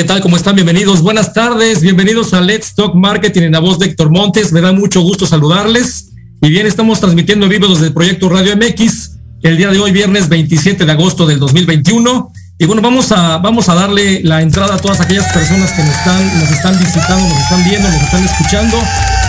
¿Qué tal? ¿Cómo están? Bienvenidos. Buenas tardes. Bienvenidos a Let's Talk Marketing en la voz de Héctor Montes. Me da mucho gusto saludarles. Y bien, estamos transmitiendo en vivo desde el proyecto Radio MX el día de hoy, viernes 27 de agosto del 2021. Y bueno, vamos a, vamos a darle la entrada a todas aquellas personas que nos están, nos están visitando, nos están viendo, nos están escuchando.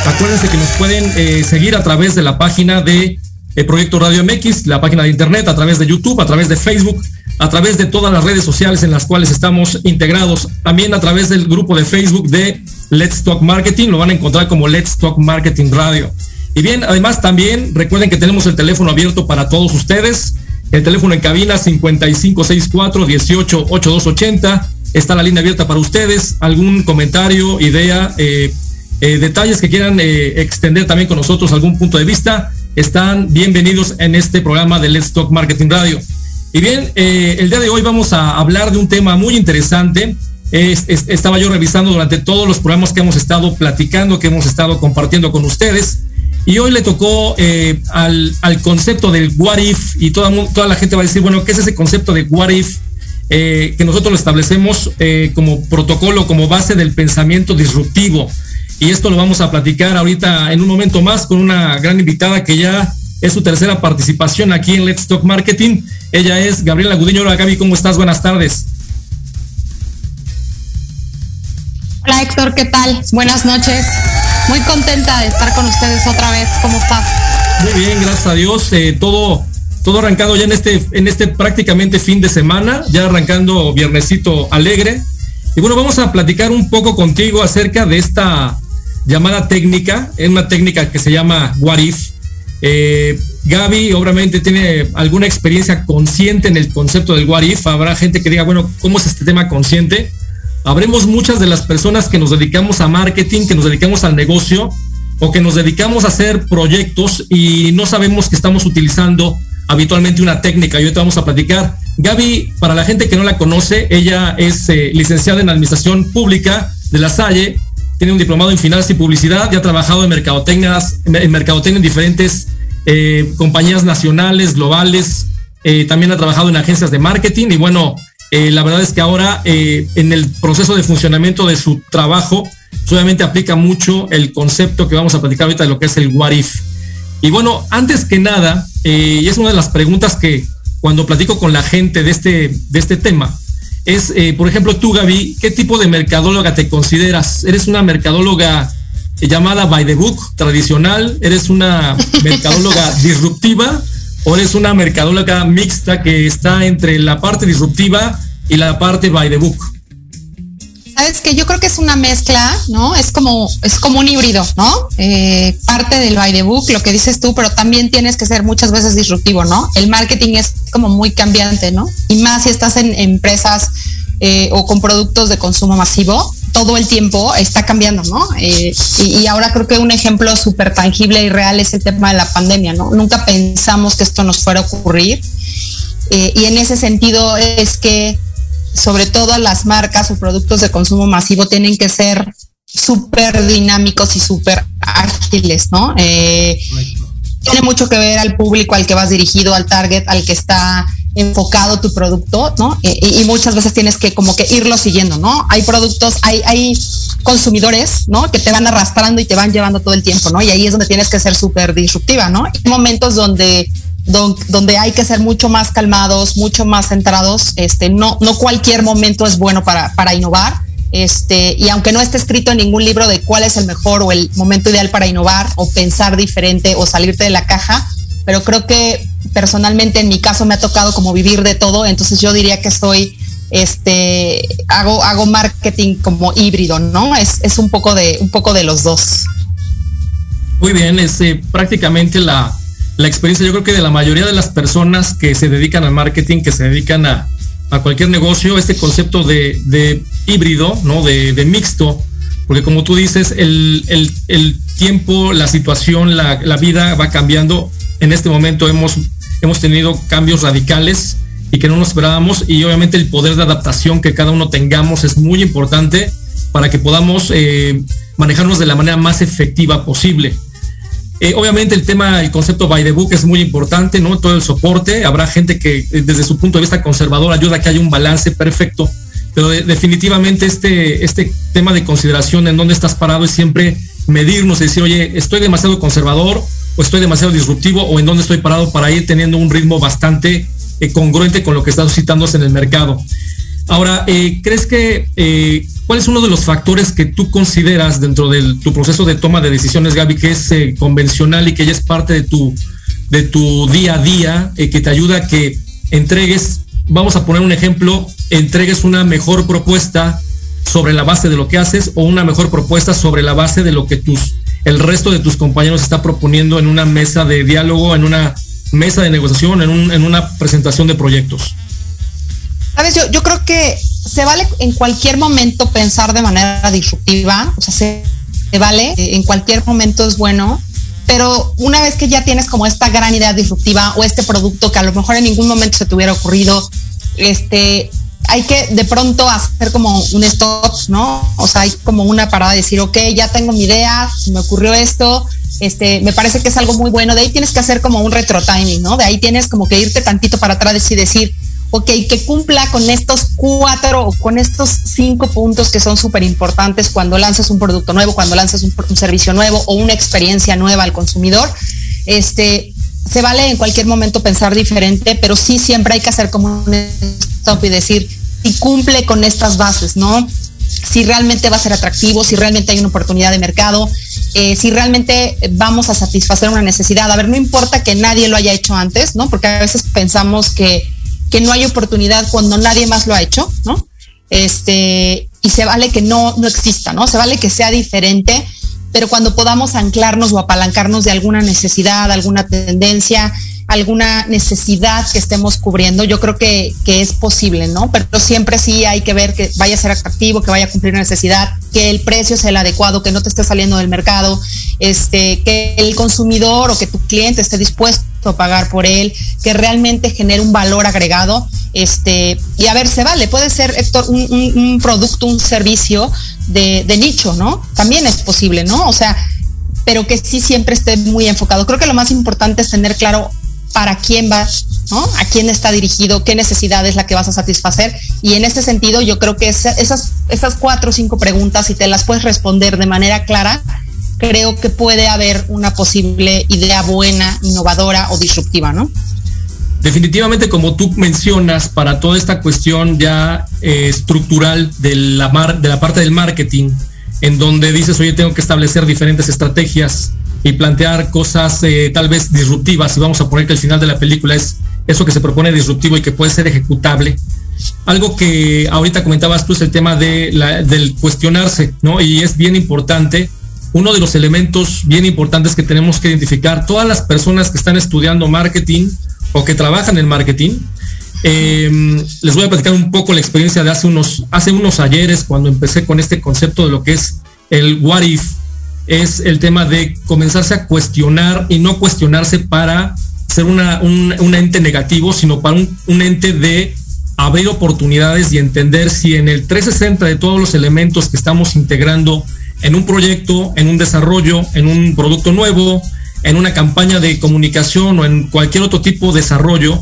Acuérdense que nos pueden eh, seguir a través de la página de eh, Proyecto Radio MX, la página de internet, a través de YouTube, a través de Facebook a través de todas las redes sociales en las cuales estamos integrados, también a través del grupo de Facebook de Let's Talk Marketing, lo van a encontrar como Let's Talk Marketing Radio. Y bien, además también recuerden que tenemos el teléfono abierto para todos ustedes, el teléfono en cabina 5564 188280, está la línea abierta para ustedes, algún comentario, idea, eh, eh, detalles que quieran eh, extender también con nosotros, algún punto de vista, están bienvenidos en este programa de Let's Talk Marketing Radio. Y bien, eh, el día de hoy vamos a hablar de un tema muy interesante. estaba yo revisando durante todos los programas que hemos estado platicando, que hemos estado compartiendo con ustedes. Y hoy le tocó eh, al, concepto del what if y toda, toda la gente va a decir, bueno, ¿qué es ese concepto de what if? Eh, que nosotros lo establecemos como protocolo, como base del pensamiento disruptivo. Y esto lo vamos a platicar ahorita en un momento más con una gran invitada que ya es su tercera participación aquí en Let's Talk Marketing. Ella es Gabriela Gudiño. Hola Gaby, ¿cómo estás? Buenas tardes. Hola Héctor, ¿qué tal? Buenas noches. Muy contenta de estar con ustedes otra vez. ¿Cómo estás? Muy bien, gracias a Dios. Eh, todo, todo arrancado ya en este, en este prácticamente fin de semana, ya arrancando viernesito alegre. Y bueno, vamos a platicar un poco contigo acerca de esta llamada técnica, es una técnica que se llama What If. Eh, Gaby obviamente tiene alguna experiencia consciente en el concepto del What If. Habrá gente que diga, bueno, ¿cómo es este tema consciente? Habremos muchas de las personas que nos dedicamos a marketing, que nos dedicamos al negocio o que nos dedicamos a hacer proyectos y no sabemos que estamos utilizando habitualmente una técnica y hoy te vamos a platicar. Gaby, para la gente que no la conoce, ella es eh, licenciada en Administración Pública de La Salle, tiene un diplomado en Finanzas y Publicidad y ha trabajado en mercadotecnia, en, mercadotecnia en diferentes eh, compañías nacionales, globales, eh, también ha trabajado en agencias de marketing y bueno, la verdad es que ahora en el proceso de funcionamiento de su trabajo, obviamente aplica mucho el concepto que vamos a platicar ahorita de lo que es el what if. Y bueno, antes que nada, y es una de las preguntas que cuando platico con la gente de este, de este tema, es, eh, por ejemplo, tú, Gaby, ¿qué tipo de mercadóloga te consideras? ¿Eres una mercadóloga llamada by the book, tradicional? ¿Eres una mercadóloga disruptiva? ¿O eres una mercadóloga mixta que está entre la parte disruptiva y la parte by the book? Sabes que yo creo que es una mezcla, ¿no? Es como, es como un híbrido, ¿no? Eh, parte del by the book, lo que dices tú, pero también tienes que ser muchas veces disruptivo, ¿no? El marketing es como muy cambiante, ¿no? Y más si estás en empresas eh, o con productos de consumo masivo, todo el tiempo está cambiando, ¿no? Eh, y, ahora creo que un ejemplo súper tangible y real es el tema de la pandemia, ¿no? Nunca pensamos que esto nos fuera a ocurrir. y en ese sentido es que sobre todo las marcas o productos de consumo masivo tienen que ser súper dinámicos y súper ágiles, ¿no? Eh, tiene mucho que ver al público al que vas dirigido, al target, al que está enfocado tu producto, ¿no? y, muchas veces tienes que como que irlo siguiendo, ¿no? Hay productos, hay, hay consumidores, ¿no? Que te van arrastrando y te van llevando todo el tiempo, ¿no? Y ahí es donde tienes que ser súper disruptiva, ¿no? Hay momentos donde donde hay que ser mucho más calmados, mucho más centrados. Este, no, no cualquier momento es bueno para, para innovar. Este, y aunque no esté escrito en ningún libro de cuál es el mejor o el momento ideal para innovar o pensar diferente o salirte de la caja, pero creo que personalmente en mi caso me ha tocado como vivir de todo, entonces yo diría que soy, este, hago, hago marketing como híbrido, ¿no? Es, es un poco de, un poco de los dos. Muy bien, es eh, prácticamente la, la experiencia, yo creo que de la mayoría de las personas que se dedican al marketing, que se dedican a, cualquier negocio, este concepto de, híbrido, ¿no? De, mixto, porque como tú dices, el, tiempo, la situación, la, vida va cambiando. En este momento hemos, hemos tenido cambios radicales y que no nos esperábamos y obviamente el poder de adaptación que cada uno tengamos es muy importante para que podamos eh, manejarnos de la manera más efectiva posible. Eh, obviamente el tema, el concepto by the book es muy importante, ¿no? Todo el soporte. Habrá gente que eh, desde su punto de vista conservador ayuda a que haya un balance perfecto, pero definitivamente este, este tema de consideración en dónde estás parado es siempre medirnos y decir, oye, estoy demasiado conservador o estoy demasiado disruptivo o en dónde estoy parado para ir teniendo un ritmo bastante eh, congruente con lo que está suscitándose en el mercado. Ahora, ¿crees que ¿Cuál es uno de los factores que tú consideras dentro de tu proceso de toma de decisiones, Gaby, que es eh, convencional y que ya es parte de tu, de tu día a día, eh, que te ayuda a que entregues, vamos a poner un ejemplo, entregues una mejor propuesta sobre la base de lo que haces o una mejor propuesta sobre la base de lo que tus, el resto de tus compañeros está proponiendo en una mesa de diálogo, en una mesa de negociación, en, una presentación de proyectos? Sabes, yo, yo creo que se vale en cualquier momento pensar de manera disruptiva, o sea, se, vale, eh, en cualquier momento es bueno, pero una vez que ya tienes como esta gran idea disruptiva o este producto que a lo mejor en ningún momento se te hubiera ocurrido, este, hay que de pronto hacer como un stop, ¿no? O sea, hay como una parada de decir, ok, ya tengo mi idea, me ocurrió esto, este, me parece que es algo muy bueno. De ahí tienes que hacer como un retro timing, ¿no? De ahí tienes como que irte tantito para atrás y decir, ok, que cumpla con estos cuatro o con estos cinco puntos que son súper importantes cuando lanzas un producto nuevo, cuando lanzas un, servicio nuevo o una experiencia nueva al consumidor. Este, se vale en cualquier momento pensar diferente, pero sí siempre hay que hacer como un stop y decir, si cumple con estas bases, ¿no? Si realmente va a ser atractivo, si realmente hay una oportunidad de mercado, eh, si realmente vamos a satisfacer una necesidad. A ver, no importa que nadie lo haya hecho antes, ¿no? Porque a veces pensamos que que no hay oportunidad cuando nadie más lo ha hecho, ¿no? Este, y se vale que no, no exista, ¿no? Se vale que sea diferente, pero cuando podamos anclarnos o apalancarnos de alguna necesidad, alguna tendencia, alguna necesidad que estemos cubriendo, yo creo que, es posible, ¿no? Pero siempre sí hay que ver que vaya a ser atractivo, que vaya a cumplir una necesidad, que el precio sea el adecuado, que no te esté saliendo del mercado, este, que el consumidor o que tu cliente esté dispuesto a pagar por él, que realmente genere un valor agregado, este, y a ver, se vale, puede ser, Héctor, un, producto, un servicio de nicho, ¿no? También es posible, ¿no? O sea, pero que sí siempre esté muy enfocado. Creo que lo más importante es tener claro para quién vas, ¿no? A quién está dirigido, qué necesidad es la que vas a satisfacer. Y en este sentido, yo creo que esas, esas cuatro o cinco preguntas, si te las puedes responder de manera clara, creo que puede haber una posible idea buena, innovadora o disruptiva, ¿no? Definitivamente, como tú mencionas, para toda esta cuestión ya eh, estructural de la, mar, de la parte del marketing, en donde dices, oye, tengo que establecer diferentes estrategias y plantear cosas eh, tal vez disruptivas, y vamos a poner que el final de la película es eso que se propone disruptivo y que puede ser ejecutable. Algo que ahorita comentabas tú es el tema de del cuestionarse, ¿no? Y es bien importante. Uno de los elementos bien importantes que tenemos que identificar, todas las personas que están estudiando marketing o que trabajan en marketing, eh, les voy a platicar un poco la experiencia de hace unos, hace unos ayeres cuando empecé con este concepto de lo que es el what if, es el tema de comenzarse a cuestionar y no cuestionarse para ser una, un, ente negativo, sino para un, un, ente de abrir oportunidades y entender si en el 360 de todos los elementos que estamos integrando en un proyecto, en un desarrollo, en un producto nuevo, en una campaña de comunicación o en cualquier otro tipo de desarrollo,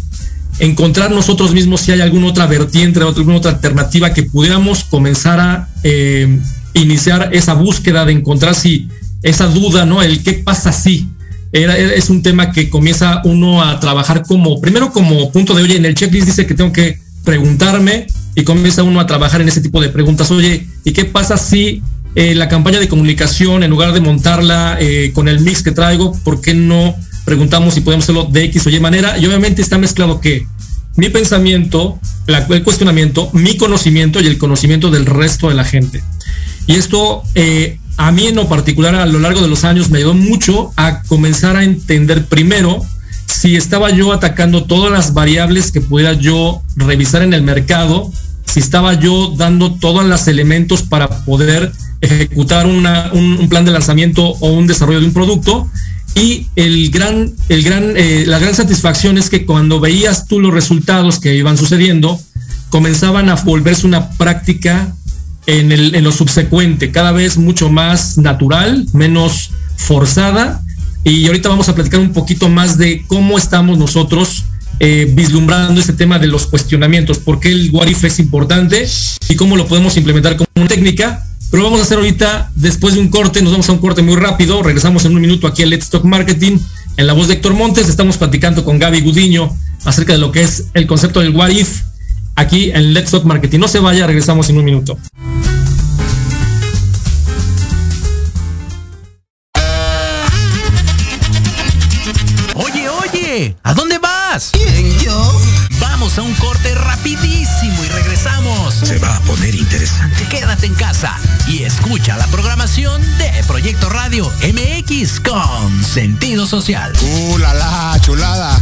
encontrar nosotros mismos si hay alguna otra vertiente, alguna otra alternativa que pudiéramos comenzar a eh, iniciar esa búsqueda de encontrar si esa duda, ¿no? El qué pasa si. Era, es un tema que comienza uno a trabajar como, primero como punto de, oye, en el checklist dice que tengo que preguntarme y comienza uno a trabajar en ese tipo de preguntas. Oye, ¿y qué pasa si eh, la campaña de comunicación, en lugar de montarla eh, con el mix que traigo, ¿por qué no preguntamos si podemos hacerlo de X o Y manera? Y obviamente está mezclado que mi pensamiento, el cuestionamiento, mi conocimiento y el conocimiento del resto de la gente. Y esto eh, a mí en lo particular a lo largo de los años me ayudó mucho a comenzar a entender primero si estaba yo atacando todas las variables que pudiera yo revisar en el mercado, si estaba yo dando todos los elementos para poder ejecutar un, plan de lanzamiento o un desarrollo de un producto. Y el gran, el gran, eh, la gran satisfacción es que cuando veías tú los resultados que iban sucediendo, comenzaban a volverse una práctica en, el, en lo subsecuente, cada vez mucho más natural, menos forzada. Y ahorita vamos a platicar un poquito más de cómo estamos nosotros eh, vislumbrando este tema de los cuestionamientos, por qué el what if es importante y cómo lo podemos implementar como una técnica. Pero vamos a hacer ahorita, después de un corte, nos vamos a un corte muy rápido, regresamos en un minuto aquí a Let's Talk Marketing, en la voz de Héctor Montes, estamos platicando con Gaby Gudiño acerca de lo que es el concepto del what if, aquí en Let's Talk Marketing. No se vaya, regresamos en un minuto. Oye, oye, ¿a dónde vas? ¿Quién, yo? Vamos a un corte rapidísimo y regresamos. Se va a poner interesante. Quédate en casa y escucha la programación de Proyecto Radio MX con sentido social. ¡Uh, la, la chulada!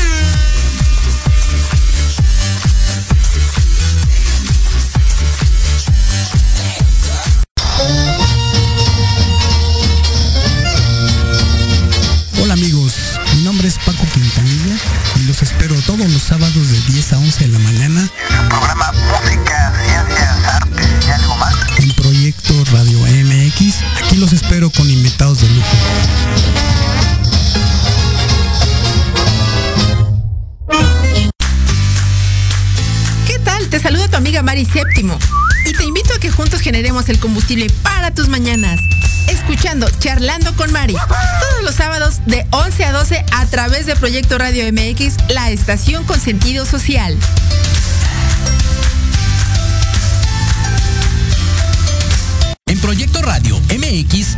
Todos los sábados de 10 a 11 de la mañana. El programa Música, Ciencias, Artes y algo más. En Proyecto Radio MX, aquí los espero con invitados de lujo. ¿Qué tal? Te saluda tu amiga Mari Séptimo y te invito a que juntos generemos el combustible para tus mañanas. Charlando con Mari. Todos los sábados de 11 a 12 a través de Proyecto Radio MX, la estación con sentido social. En Proyecto Radio MX,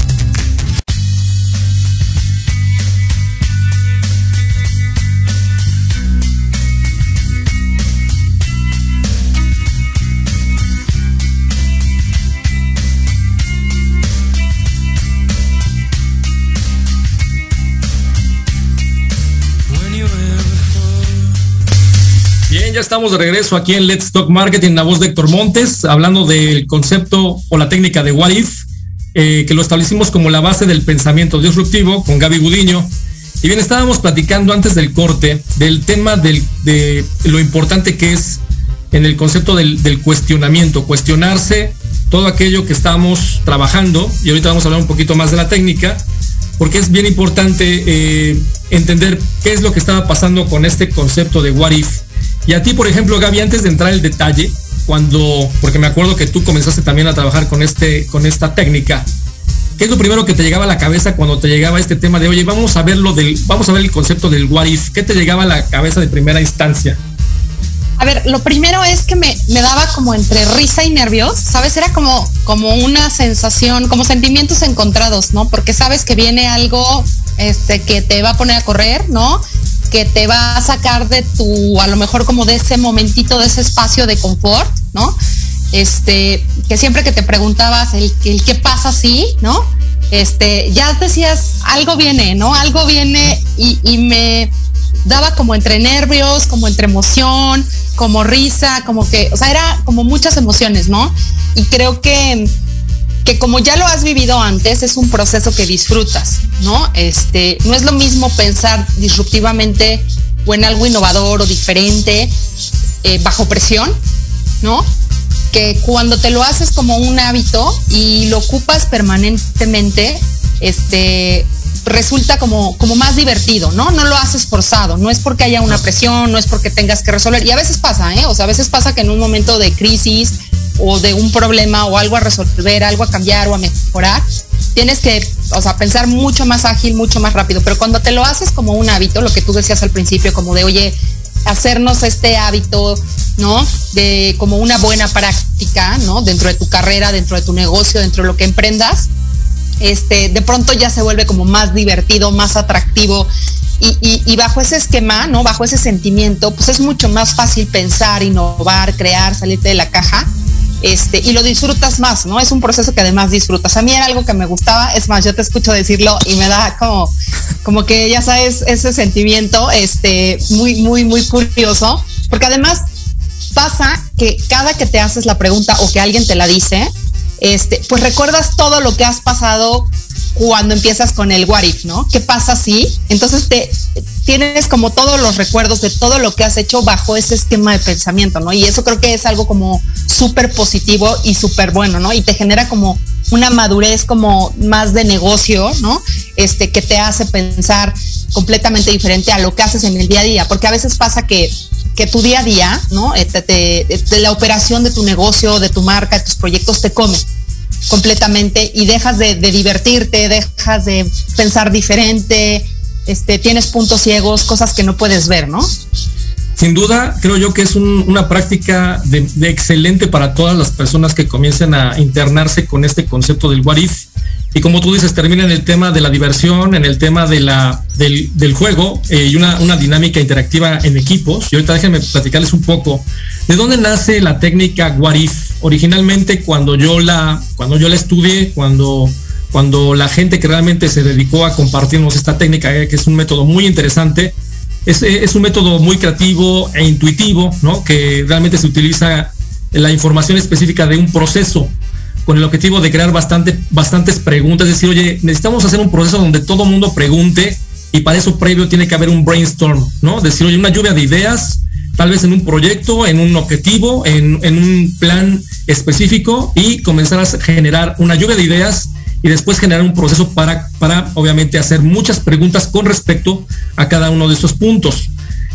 Bien, ya estamos de regreso aquí en Let's Talk Marketing, la voz de Héctor Montes, hablando del concepto o la técnica de What If, eh, que lo establecimos como la base del pensamiento disruptivo con Gaby Gudiño. Y bien, estábamos platicando antes del corte del tema del, de lo importante que es en el concepto del, del cuestionamiento, cuestionarse todo aquello que estamos trabajando, y ahorita vamos a hablar un poquito más de la técnica, porque es bien importante eh, entender qué es lo que estaba pasando con este concepto de what if. Y a ti, por ejemplo, Gaby, antes de entrar el detalle, cuando, porque me acuerdo que tú comenzaste también a trabajar con, este, con esta técnica, ¿qué es lo primero que te llegaba a la cabeza cuando te llegaba este tema de, oye, vamos a ver lo del, vamos a ver el concepto del what if? ¿Qué te llegaba a la cabeza de primera instancia? A ver, lo primero es que me, me, daba como entre risa y nervios, ¿sabes? Era como, como una sensación, como sentimientos encontrados, ¿no? Porque sabes que viene algo este, que te va a poner a correr, ¿no? Que te va a sacar de tu, a lo mejor como de ese momentito, de ese espacio de confort, ¿no? Este, que siempre que te preguntabas el, el qué pasa así, ¿no? Este, ya decías, algo viene, ¿no? Algo viene y, y me daba como entre nervios, como entre emoción, como risa, como que, o sea, era como muchas emociones, ¿no? Y creo que, que como ya lo has vivido antes, es un proceso que disfrutas, ¿no? Este, no es lo mismo pensar disruptivamente o en algo innovador o diferente eh, bajo presión, ¿no? Que cuando te lo haces como un hábito y lo ocupas permanentemente, este, resulta como, como más divertido, ¿no? No lo haces forzado, no es porque haya una presión, no es porque tengas que resolver. Y a veces pasa, ¿eh? O sea, a veces pasa que en un momento de crisis o de un problema o algo a resolver, algo a cambiar o a mejorar, tienes que, o sea, pensar mucho más ágil, mucho más rápido. Pero cuando te lo haces como un hábito, lo que tú decías al principio, como de, oye, hacernos este hábito, ¿no? De como una buena práctica, ¿no? Dentro de tu carrera, dentro de tu negocio, dentro de lo que emprendas, este, de pronto ya se vuelve como más divertido, más atractivo. Y, y, y, bajo ese esquema, ¿no? Bajo ese sentimiento, pues es mucho más fácil pensar, innovar, crear, salirte de la caja. Este, y lo disfrutas más, ¿no? Es un proceso que además disfrutas. A mí era algo que me gustaba, es más, yo te escucho decirlo y me da como, como que ya sabes, ese sentimiento, este, muy, muy, muy curioso, porque además pasa que cada que te haces la pregunta o que alguien te la dice, este, pues recuerdas todo lo que has pasado cuando empiezas con el what if, ¿no? ¿Qué pasa si? Entonces te tienes como todos los recuerdos de todo lo que has hecho bajo ese esquema de pensamiento, ¿no? Y eso creo que es algo como súper positivo y súper bueno, ¿no? Y te genera como una madurez como más de negocio, ¿no? Este, que te hace pensar completamente diferente a lo que haces en el día a día, porque a veces pasa que que tu día a día, ¿no? De, la operación de tu negocio, de tu marca, de tus proyectos, te come completamente y dejas de, de, divertirte, dejas de pensar diferente, este, tienes puntos ciegos, cosas que no puedes ver, ¿no? Sin duda, creo yo que es un, una práctica excelente para todas las personas que comiencen a internarse con este concepto del what if. Y como tú dices, termina en el tema de la diversión, en el tema de la, del, del juego eh, y una, una, dinámica interactiva en equipos. Y ahorita déjenme platicarles un poco de dónde nace la técnica What If. Originalmente cuando yo la, cuando yo la estudié, cuando, cuando la gente que realmente se dedicó a compartirnos esta técnica, eh, que es un método muy interesante, es, es, un método muy creativo e intuitivo, ¿no? Que realmente se utiliza la información específica de un proceso con el objetivo de crear bastante, bastantes preguntas, es decir, oye, necesitamos hacer un proceso donde todo mundo pregunte y para eso previo tiene que haber un brainstorm, ¿no? Decir, oye, una lluvia de ideas, tal vez en un proyecto, en un objetivo, en, en un plan específico y comenzar a generar una lluvia de ideas y después generar un proceso para, para obviamente hacer muchas preguntas con respecto a cada uno de esos puntos.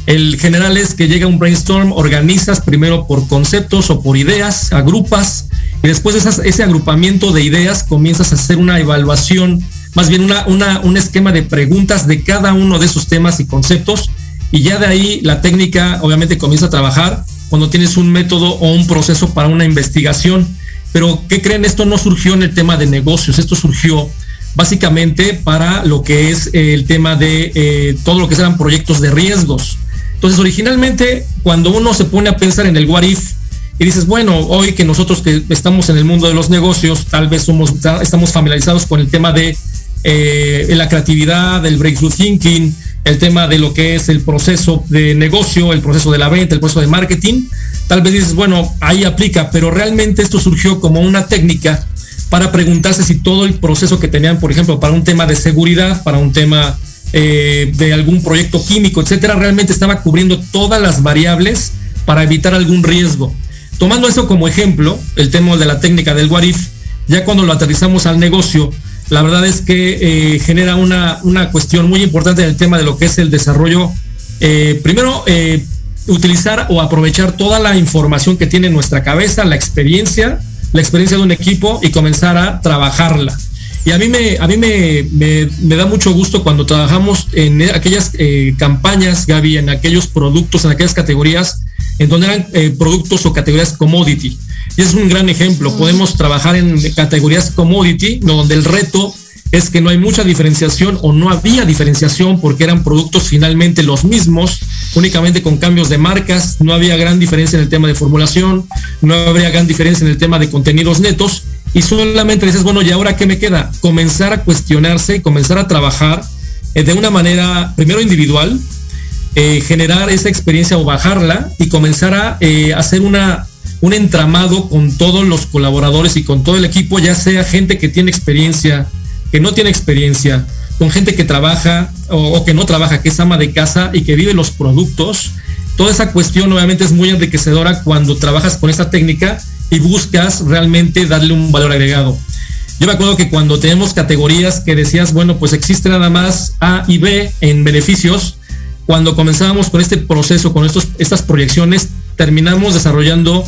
El general es que llega un brainstorm, organizas primero por conceptos o por ideas, agrupas y después de ese agrupamiento de ideas comienzas a hacer una evaluación, más bien una, una, un esquema de preguntas de cada uno de esos temas y conceptos y ya de ahí la técnica obviamente comienza a trabajar cuando tienes un método o un proceso para una investigación. Pero, ¿qué creen? Esto no surgió en el tema de negocios, esto surgió básicamente para lo que es el tema de eh, todo lo que serán proyectos de riesgos. Entonces, originalmente, cuando uno se pone a pensar en el what if y dices, bueno, hoy que nosotros que estamos en el mundo de los negocios, tal vez somos, estamos familiarizados con el tema de eh, la creatividad, el breakthrough thinking, el tema de lo que es el proceso de negocio, el proceso de la venta, el proceso de marketing, tal vez dices, bueno, ahí aplica, pero realmente esto surgió como una técnica para preguntarse si todo el proceso que tenían, por ejemplo, para un tema de seguridad, para un tema eh, de algún proyecto químico, etcétera, realmente estaba cubriendo todas las variables para evitar algún riesgo. Tomando eso como ejemplo, el tema de la técnica del what if, ya cuando lo aterrizamos al negocio, la verdad es que eh, genera una, una, cuestión muy importante en el tema de lo que es el desarrollo. Eh, primero, eh, utilizar o aprovechar toda la información que tiene nuestra cabeza, la experiencia, la experiencia de un equipo y comenzar a trabajarla. Y a mí me, a mí me, me, da mucho gusto cuando trabajamos en aquellas campañas, Gaby, en aquellos productos, en aquellas categorías, en donde eran productos o categorías commodity. Y es un gran ejemplo. Podemos trabajar en categorías commodity, donde el reto es que no hay mucha diferenciación o no había diferenciación porque eran productos finalmente los mismos, únicamente con cambios de marcas, no había gran diferencia en el tema de formulación, no habría gran diferencia en el tema de contenidos netos y solamente dices, bueno, ¿y ahora qué me queda? Comenzar a cuestionarse y comenzar a trabajar eh, de una manera, primero individual, eh, generar esa experiencia o bajarla y comenzar a eh, hacer una un entramado con todos los colaboradores y con todo el equipo, ya sea gente que tiene experiencia, que no tiene experiencia, con gente que trabaja o, que no trabaja, que es ama de casa y que vive los productos. Toda esa cuestión obviamente es muy enriquecedora cuando trabajas con esta técnica y buscas realmente darle un valor agregado. Yo me acuerdo que cuando tenemos categorías que decías, bueno, pues existe nada más A y B en beneficios, cuando comenzábamos con este proceso, con estos, estas proyecciones, terminamos desarrollando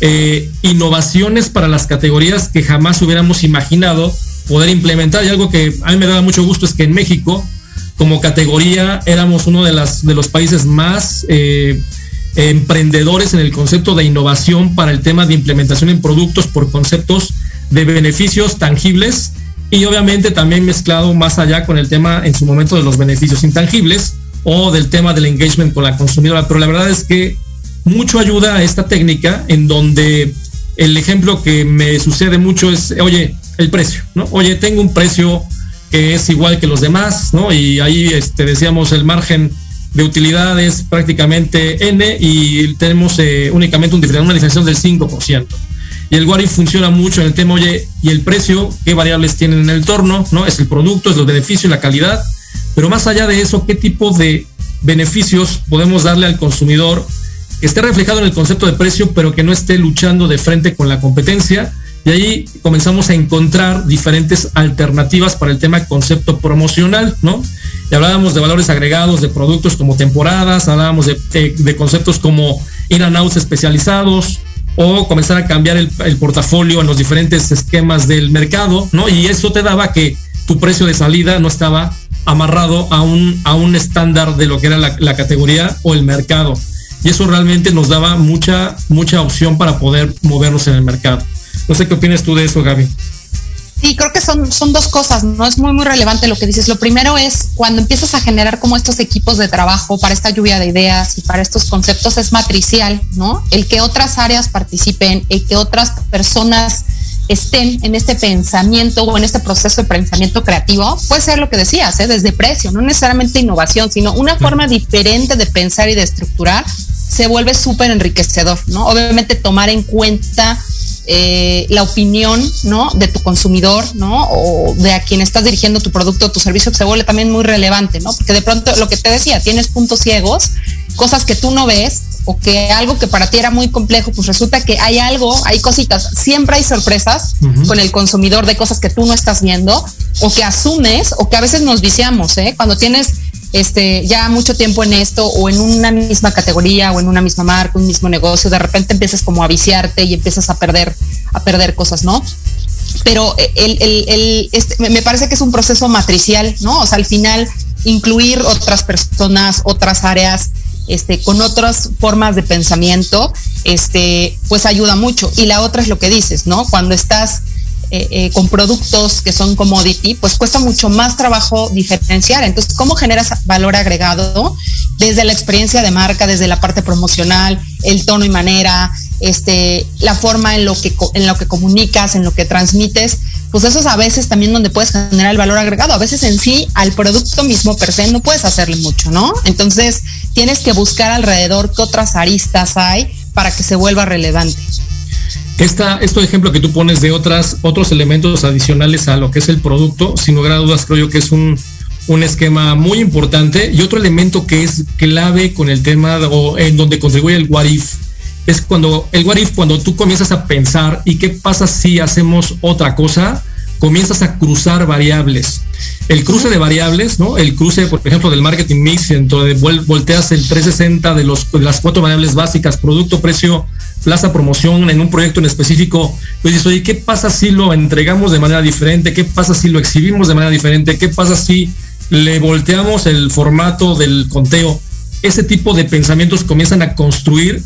eh, innovaciones para las categorías que jamás hubiéramos imaginado poder implementar. Y algo que a mí me daba mucho gusto es que en México, como categoría, éramos uno de, las, de los países más eh, emprendedores en el concepto de innovación para el tema de implementación en productos por conceptos de beneficios tangibles y obviamente también mezclado más allá con el tema en su momento de los beneficios intangibles o del tema del engagement con la consumidora. Pero la verdad es que mucho ayuda a esta técnica en donde el ejemplo que me sucede mucho es, oye, el precio, ¿no? Oye, tengo un precio que es igual que los demás, ¿no? Y ahí este, decíamos el margen de utilidad es prácticamente N y tenemos eh, únicamente un, una diferenciación del 5%. Y el Wari funciona mucho en el tema, oye, y el precio, qué variables tienen en el entorno, ¿no? Es el producto, es los beneficios, la calidad, pero más allá de eso, qué tipo de beneficios podemos darle al consumidor que esté reflejado en el concepto de precio, pero que no esté luchando de frente con la competencia. Y ahí comenzamos a encontrar diferentes alternativas para el tema concepto promocional, ¿no? Y hablábamos de valores agregados, de productos como temporadas, hablábamos de, conceptos como in and outs especializados, o comenzar a cambiar el, portafolio en los diferentes esquemas del mercado, ¿no? Y eso te daba que tu precio de salida no estaba amarrado a un, a un estándar de lo que era la categoría o el mercado y eso realmente nos daba mucha, mucha opción para poder movernos en el mercado. No sé qué opinas tú de eso, Gaby. Sí, creo que son, son dos cosas, ¿no? Es muy, muy relevante lo que dices. Lo primero es cuando empiezas a generar como estos equipos de trabajo para esta lluvia de ideas y para estos conceptos es matricial, ¿no? El que otras áreas participen, el que otras personas estén en este pensamiento o en este proceso de pensamiento creativo, puede ser lo que decías, ¿eh? desde precio, no necesariamente innovación, sino una forma diferente de pensar y de estructurar se vuelve súper enriquecedor, ¿no? Obviamente tomar en cuenta eh, la opinión, ¿no? De tu consumidor, ¿no? O de a quien estás dirigiendo tu producto o tu servicio se vuelve también muy relevante, ¿no? Porque de pronto lo que te decía, tienes puntos ciegos, cosas que tú no ves o que algo que para ti era muy complejo, pues resulta que hay algo, hay cositas, siempre hay sorpresas con el consumidor de cosas que tú no estás viendo o que asumes o que a veces nos viciamos, ¿eh? Cuando tienes este, ya mucho tiempo en esto o en una misma categoría o en una misma marca, un mismo negocio, de repente empiezas como a viciarte y empiezas a perder, a perder cosas, ¿no? Pero el, el, el este, me parece que es un proceso matricial, ¿no? O sea, al final incluir otras personas, otras áreas, este, con otras formas de pensamiento, este, pues ayuda mucho. Y la otra es lo que dices, ¿no? Cuando estás eh, eh, con productos que son commodity, pues cuesta mucho más trabajo diferenciar. Entonces, ¿cómo generas valor agregado? Desde la experiencia de marca, desde la parte promocional, el tono y manera, este, la forma en lo que en lo que comunicas, en lo que transmites, pues eso es a veces también donde puedes generar el valor agregado. A veces en sí al producto mismo per se no puedes hacerle mucho, ¿no? Entonces tienes que buscar alrededor qué otras aristas hay para que se vuelva relevante. Esta, este ejemplo que tú pones de otras, otros elementos adicionales a lo que es el producto, sin lugar a dudas creo yo que es un, un esquema muy importante. Y otro elemento que es clave con el tema o en donde contribuye el what if es cuando el what if cuando tú comienzas a pensar y qué pasa si hacemos otra cosa comienzas a cruzar variables el cruce de variables no el cruce por ejemplo del marketing mix en donde volteas el 360 de los de las cuatro variables básicas producto precio plaza promoción en un proyecto en específico, pues dices, ¿qué pasa si lo entregamos de manera diferente? ¿Qué pasa si lo exhibimos de manera diferente? ¿Qué pasa si le volteamos el formato del conteo? Ese tipo de pensamientos comienzan a construir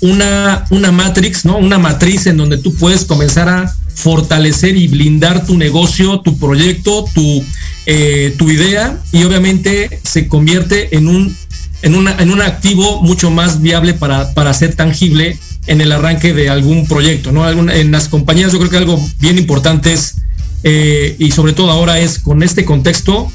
una, una matrix, ¿no? Una matriz en donde tú puedes comenzar a fortalecer y blindar tu negocio, tu proyecto, tu, eh, tu idea y obviamente se convierte en un, en, en un activo mucho más viable para, para ser tangible en el arranque de algún proyecto, ¿no? en las compañías yo creo que algo bien importante es, eh, y sobre todo ahora es con este contexto,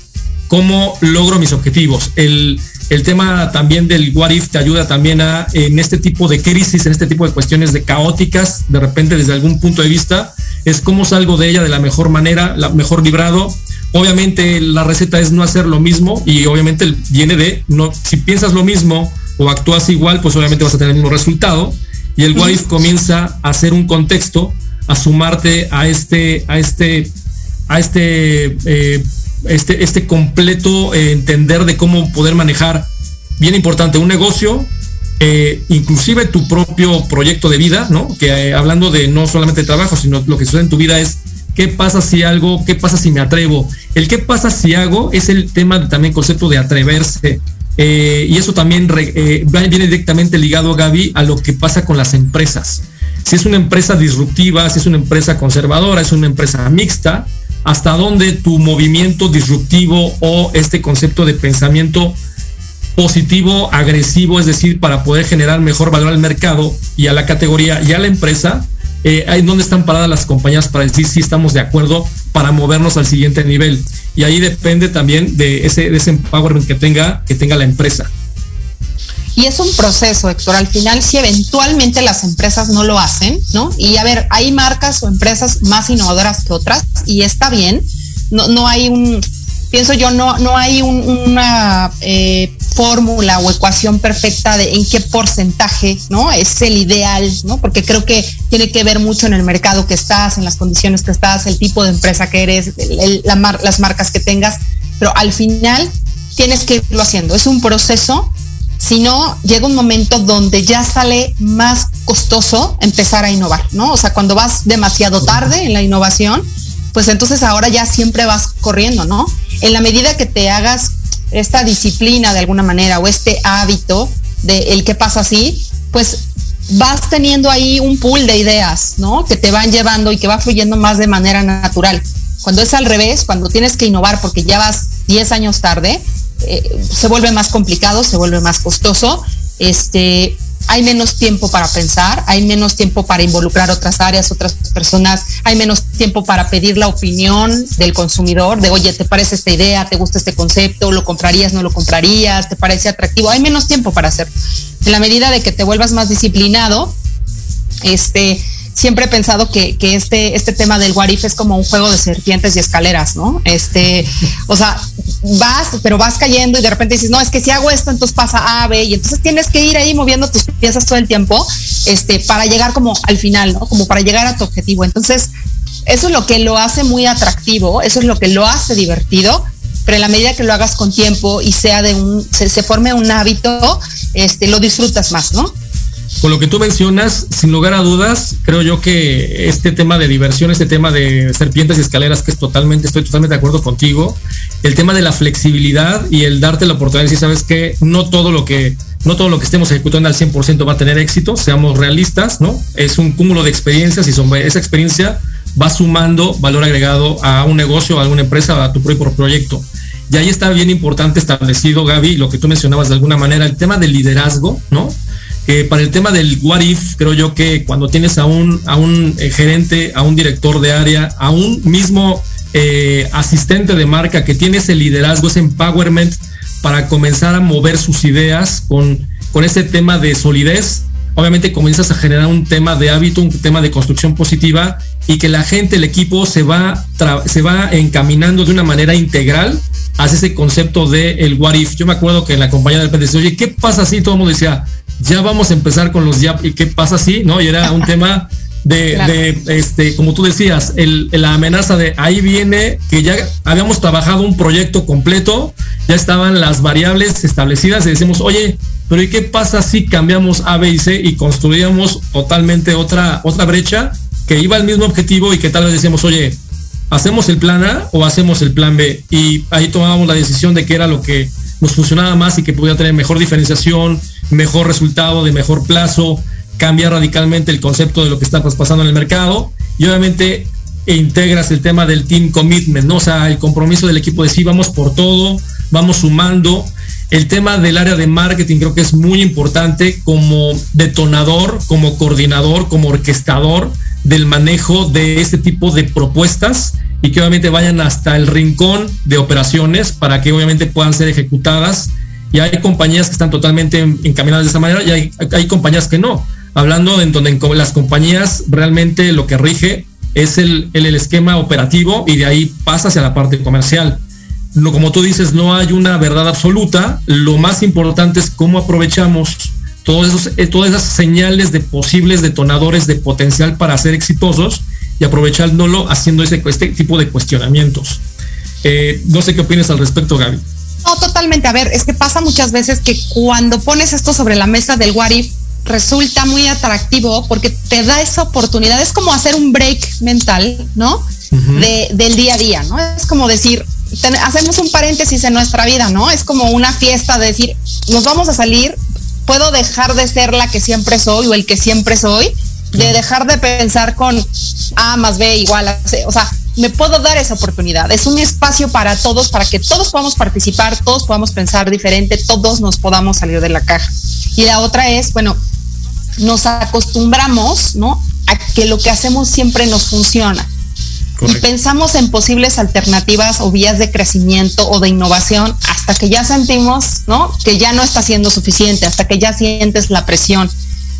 cómo logro mis objetivos. El, el tema también del what if te ayuda también a, en este tipo de crisis, en este tipo de cuestiones de caóticas, de repente desde algún punto de vista, es cómo salgo de ella de la mejor manera, la mejor librado. Obviamente la receta es no hacer lo mismo y obviamente viene de, no, si piensas lo mismo o actúas igual, pues obviamente vas a tener el mismo resultado y el what comienza a ser un contexto, a sumarte a este, a este, a este, eh, este, este completo eh, entender de cómo poder manejar, bien importante, un negocio, eh, inclusive tu propio proyecto de vida, ¿no? Que hablando de no solamente trabajo, sino lo que sucede en tu vida es qué pasa si algo, qué pasa si me atrevo. El qué pasa si hago es el tema también concepto de atreverse, eh, y eso también eh, viene directamente ligado, Gaby, a lo que pasa con las empresas. Si es una empresa disruptiva, si es una empresa conservadora, es una empresa mixta, hasta dónde tu movimiento disruptivo o este concepto de pensamiento positivo, agresivo, es decir, para poder generar mejor valor al mercado y a la categoría y a la empresa, eh, ahí donde están paradas las compañías para decir si estamos de acuerdo para movernos al siguiente nivel. Y ahí depende también de ese, de ese empowerment que tenga, que tenga la empresa. Y es un proceso, Héctor. Al final, si eventualmente las empresas no lo hacen, ¿no? Y a ver, hay marcas o empresas más innovadoras que otras y está bien. No, no hay un, pienso yo, no, no hay una eh, fórmula o ecuación perfecta de en qué porcentaje, ¿no? Es el ideal, ¿no? Porque creo que tiene que ver mucho en el mercado que estás, en las condiciones que estás, el tipo de empresa que eres, las marcas que tengas, pero al final tienes que irlo haciendo. Es un proceso, si no, llega un momento donde ya sale más costoso empezar a innovar, ¿no? O sea, cuando vas demasiado tarde en la innovación, pues entonces ahora ya siempre vas corriendo, ¿no? En la medida que te hagas esta disciplina de alguna manera o este hábito de el que pasa así, pues vas teniendo ahí un pool de ideas, ¿no? Que te van llevando y que va fluyendo más de manera natural. Cuando es al revés, cuando tienes que innovar porque ya vas 10 años tarde, eh, se vuelve más complicado, se vuelve más costoso. Este, hay menos tiempo para pensar, hay menos tiempo para involucrar otras áreas, otras personas, hay menos tiempo para pedir la opinión del consumidor, de oye, ¿te parece esta idea? ¿Te gusta este concepto? ¿Lo comprarías? ¿No lo comprarías? ¿Te parece atractivo? Hay menos tiempo para hacer. En la medida de que te vuelvas más disciplinado, este, siempre he pensado que, que este, este tema del what if es como un juego de serpientes y escaleras, ¿no? Este, o sea, vas, pero vas cayendo y de repente dices, no, es que si hago esto, entonces pasa A, B, y entonces tienes que ir ahí moviendo tus piezas todo el tiempo, este, para llegar como al final, ¿no? Como para llegar a tu objetivo. Entonces, eso es lo que lo hace muy atractivo, eso es lo que lo hace divertido, pero en la medida que lo hagas con tiempo y sea de un, se, se forme un hábito, este, lo disfrutas más, ¿no? Con lo que tú mencionas, sin lugar a dudas, creo yo que este tema de diversión, este tema de serpientes y escaleras, que es totalmente, estoy totalmente de acuerdo contigo, el tema de la flexibilidad y el darte la oportunidad de decir, sabes que no todo lo que no todo lo que estemos ejecutando al 100% va a tener éxito, seamos realistas, ¿no? Es un cúmulo de experiencias y esa experiencia va sumando valor agregado a un negocio, a alguna empresa, a tu propio proyecto. Y ahí está bien importante establecido, Gaby, lo que tú mencionabas de alguna manera, el tema del liderazgo, ¿no? Eh, para el tema del what if, creo yo que cuando tienes a un, a un eh, gerente, a un director de área, a un mismo eh, asistente de marca que tiene ese liderazgo, ese empowerment para comenzar a mover sus ideas con, con ese tema de solidez, obviamente comienzas a generar un tema de hábito, un tema de construcción positiva y que la gente, el equipo se va, se va encaminando de una manera integral hacia ese concepto de el what if. Yo me acuerdo que en la compañía de repente decía, oye, ¿qué pasa si todo el mundo decía, ya vamos a empezar con los ya, ¿y qué pasa si? ¿No? Y era un tema de, de, este, como tú decías, el, la amenaza de ahí viene que ya habíamos trabajado un proyecto completo, ya estaban las variables establecidas y decimos, oye, pero ¿y qué pasa si cambiamos A, B y C y construíamos totalmente otra, otra brecha que iba al mismo objetivo y que tal vez decíamos, oye, ¿hacemos el plan A o hacemos el plan B? Y ahí tomábamos la decisión de que era lo que nos funcionaba más y que podía tener mejor diferenciación, mejor resultado, de mejor plazo, cambiar radicalmente el concepto de lo que está pasando en el mercado y obviamente integras el tema del team commitment, ¿no? O sea, el compromiso del equipo de sí, vamos por todo, vamos sumando. El tema del área de marketing creo que es muy importante como detonador, como coordinador, como orquestador del manejo de este tipo de propuestas y que obviamente vayan hasta el rincón de operaciones para que obviamente puedan ser ejecutadas. Y hay compañías que están totalmente encaminadas de esa manera y hay, hay compañías que no. Hablando en donde las compañías realmente lo que rige es el, el, esquema operativo y de ahí pasa hacia la parte comercial. No, como tú dices, no hay una verdad absoluta. Lo más importante es cómo aprovechamos todos esos, eh, todas esas señales de posibles detonadores de potencial para ser exitosos y aprovechándolo haciendo este tipo de cuestionamientos. Eh, no sé qué opinas al respecto, Gaby. No, totalmente. A ver, es que pasa muchas veces que cuando pones esto sobre la mesa del what if, resulta muy atractivo porque te da esa oportunidad. Es como hacer un break mental, ¿no? Uh -huh. de, del día a día, ¿no? Es como decir, ten, hacemos un paréntesis en nuestra vida, ¿no? Es como una fiesta de decir, nos vamos a salir, puedo dejar de ser la que siempre soy o el que siempre soy, de dejar de pensar con A más B igual a C. O sea, me puedo dar esa oportunidad. Es un espacio para todos, para que todos podamos participar, todos podamos pensar diferente, todos nos podamos salir de la caja. Y la otra es, bueno, nos acostumbramos, ¿no? A que lo que hacemos siempre nos funciona. Correcto. Y pensamos en posibles alternativas o vías de crecimiento o de innovación hasta que ya sentimos, ¿no? Que ya no está siendo suficiente, hasta que ya sientes la presión,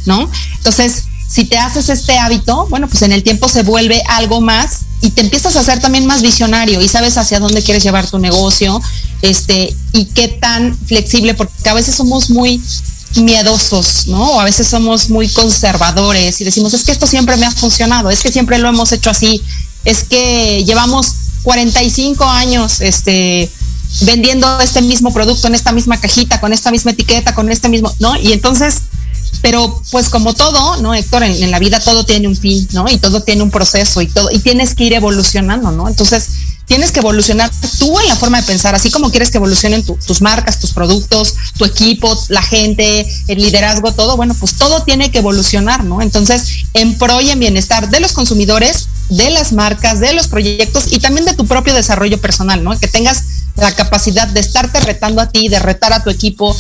¿no? Entonces, si te haces este hábito, bueno, pues en el tiempo se vuelve algo más y te empiezas a hacer también más visionario y sabes hacia dónde quieres llevar tu negocio, este, y qué tan flexible, porque a veces somos muy miedosos, ¿no? O a veces somos muy conservadores y decimos, es que esto siempre me ha funcionado, es que siempre lo hemos hecho así, es que llevamos 45 años, este, vendiendo este mismo producto en esta misma cajita, con esta misma etiqueta, con este mismo, ¿no? Y entonces pero pues como todo, ¿no, Héctor? En, la vida todo tiene un fin, ¿no? Y todo tiene un proceso y todo, y tienes que ir evolucionando, ¿no? Entonces, tienes que evolucionar tú en la forma de pensar, así como quieres que evolucionen tu, tus marcas, tus productos, tu equipo, la gente, el liderazgo, todo, bueno, pues todo tiene que evolucionar, ¿no? Entonces, en pro y en bienestar de los consumidores, de las marcas, de los proyectos y también de tu propio desarrollo personal, ¿no? Que tengas la capacidad de estarte retando a ti, de retar a tu equipo,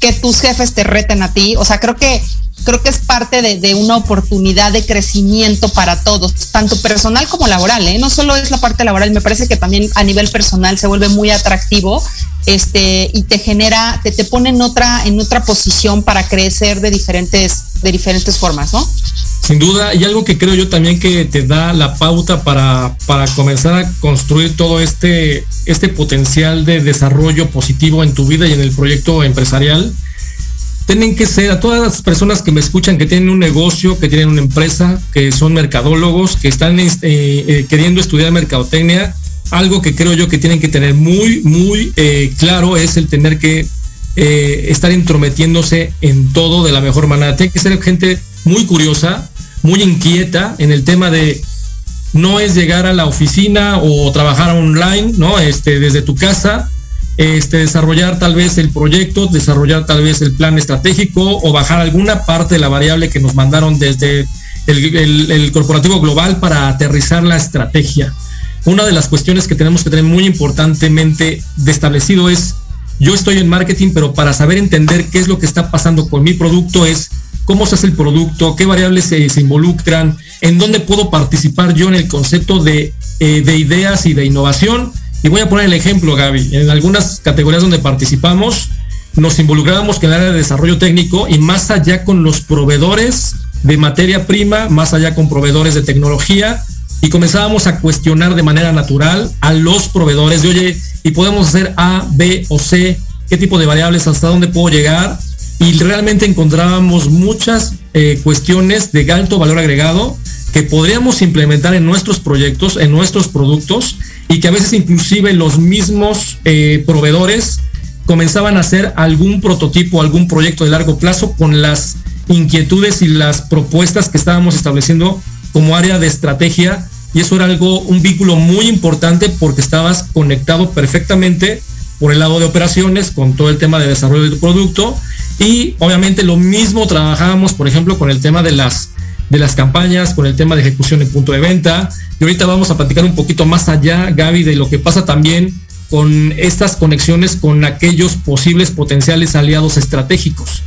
que tus jefes te reten a ti. O sea, creo que creo que es parte de, de, una oportunidad de crecimiento para todos, tanto personal como laboral, ¿eh? No solo es la parte laboral, me parece que también a nivel personal se vuelve muy atractivo, este, y te genera, te, te pone en otra, en otra posición para crecer de diferentes, de diferentes formas, ¿no? Sin duda, y algo que creo yo también que te da la pauta para, para comenzar a construir todo este, este potencial de desarrollo positivo en tu vida y en el proyecto empresarial, tienen que ser a todas las personas que me escuchan que tienen un negocio, que tienen una empresa, que son mercadólogos, que están eh, eh, queriendo estudiar mercadotecnia, algo que creo yo que tienen que tener muy, muy eh, claro es el tener que estar intrometiéndose en todo de la mejor manera. Tiene que ser gente muy curiosa, muy inquieta en el tema de no es llegar a la oficina o trabajar online, ¿no? Este, desde tu casa, este, desarrollar tal vez el proyecto, desarrollar tal vez el plan estratégico o bajar alguna parte de la variable que nos mandaron desde el, corporativo global para aterrizar la estrategia. Una de las cuestiones que tenemos que tener muy importantemente establecido es, yo estoy en marketing, pero para saber entender qué es lo que está pasando con mi producto es cómo se hace el producto, qué variables se, involucran, en dónde puedo participar yo en el concepto de, eh, de ideas y de innovación y voy a poner el ejemplo, Gaby. En algunas categorías donde participamos, nos involucrábamos en el área de desarrollo técnico y más allá con los proveedores de materia prima, más allá con proveedores de tecnología, y comenzábamos a cuestionar de manera natural a los proveedores de, oye, y podemos hacer A, B o C, qué tipo de variables, hasta dónde puedo llegar, y realmente encontrábamos muchas eh, cuestiones de alto valor agregado que podríamos implementar en nuestros proyectos, en nuestros productos, y que a veces inclusive los mismos eh, proveedores comenzaban a hacer algún prototipo, algún proyecto de largo plazo con las inquietudes y las propuestas que estábamos estableciendo como área de estrategia. Y eso era algo, un vínculo muy importante porque estabas conectado perfectamente por el lado de operaciones con todo el tema de desarrollo de tu producto. Y obviamente lo mismo trabajábamos, por ejemplo, con el tema de las de las campañas, con el tema de ejecución en punto de venta. Y ahorita vamos a platicar un poquito más allá, Gaby, de lo que pasa también con estas conexiones con aquellos posibles potenciales aliados estratégicos.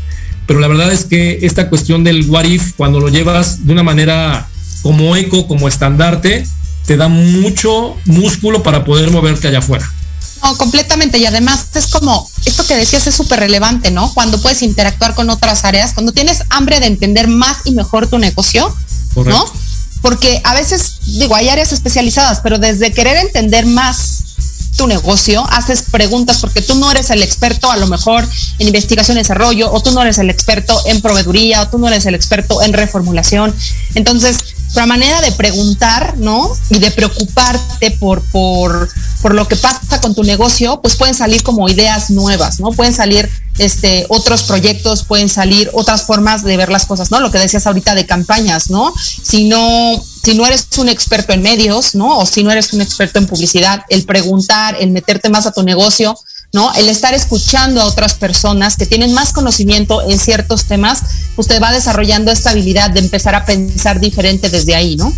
Pero la verdad es que esta cuestión del what if, cuando lo llevas de una manera como eco, como estandarte, te da mucho músculo para poder moverte allá afuera. No, completamente. Y además es como, esto que decías es súper relevante, ¿no? Cuando puedes interactuar con otras áreas, cuando tienes hambre de entender más y mejor tu negocio, ¿no? Porque a veces, digo, hay áreas especializadas, pero desde querer entender más tu negocio, haces preguntas porque tú no eres el experto a lo mejor en investigación y desarrollo, o tú no eres el experto en proveeduría, o tú no eres el experto en reformulación. Entonces, la manera de preguntar, ¿no? Y de preocuparte por, por, por lo que pasa con tu negocio, pues pueden salir como ideas nuevas, ¿no? Pueden salir este, otros proyectos, pueden salir otras formas de ver las cosas, ¿no? Lo que decías ahorita de campañas, ¿no? Si no, si no eres un experto en medios, ¿no? O si no eres un experto en publicidad, el preguntar, el meterte más a tu negocio, ¿no? El estar escuchando a otras personas que tienen más conocimiento en ciertos temas, usted va desarrollando esta habilidad de empezar a pensar diferente desde ahí, ¿no?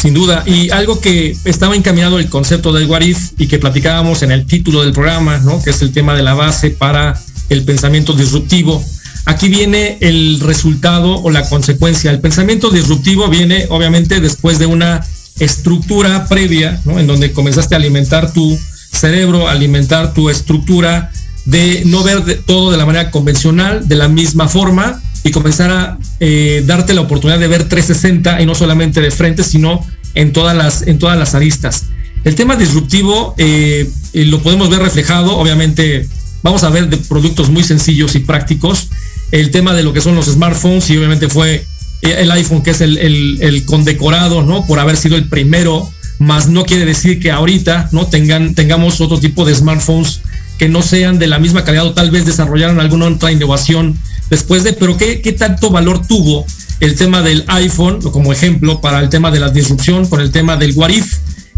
Sin duda, y algo que estaba encaminado el concepto del Warif y que platicábamos en el título del programa, ¿no? Que es el tema de la base para el pensamiento disruptivo. Aquí viene el resultado o la consecuencia. El pensamiento disruptivo viene obviamente después de una estructura previa, ¿no? En donde comenzaste a alimentar tu cerebro, alimentar tu estructura, de no ver todo de la manera convencional, de la misma forma, y comenzar a eh, darte la oportunidad de ver 360 y no solamente de frente, sino en todas las, en todas las aristas. El tema disruptivo eh, eh, lo podemos ver reflejado, obviamente vamos a ver de productos muy sencillos y prácticos. El tema de lo que son los smartphones y obviamente fue el iPhone que es el, el condecorado, ¿no? Por haber sido el primero más no quiere decir que ahorita no tengan, tengamos otro tipo de smartphones que no sean de la misma calidad o tal vez desarrollaron alguna otra innovación después de, pero ¿qué, qué tanto valor tuvo el tema del iPhone como ejemplo para el tema de la disrupción con el tema del What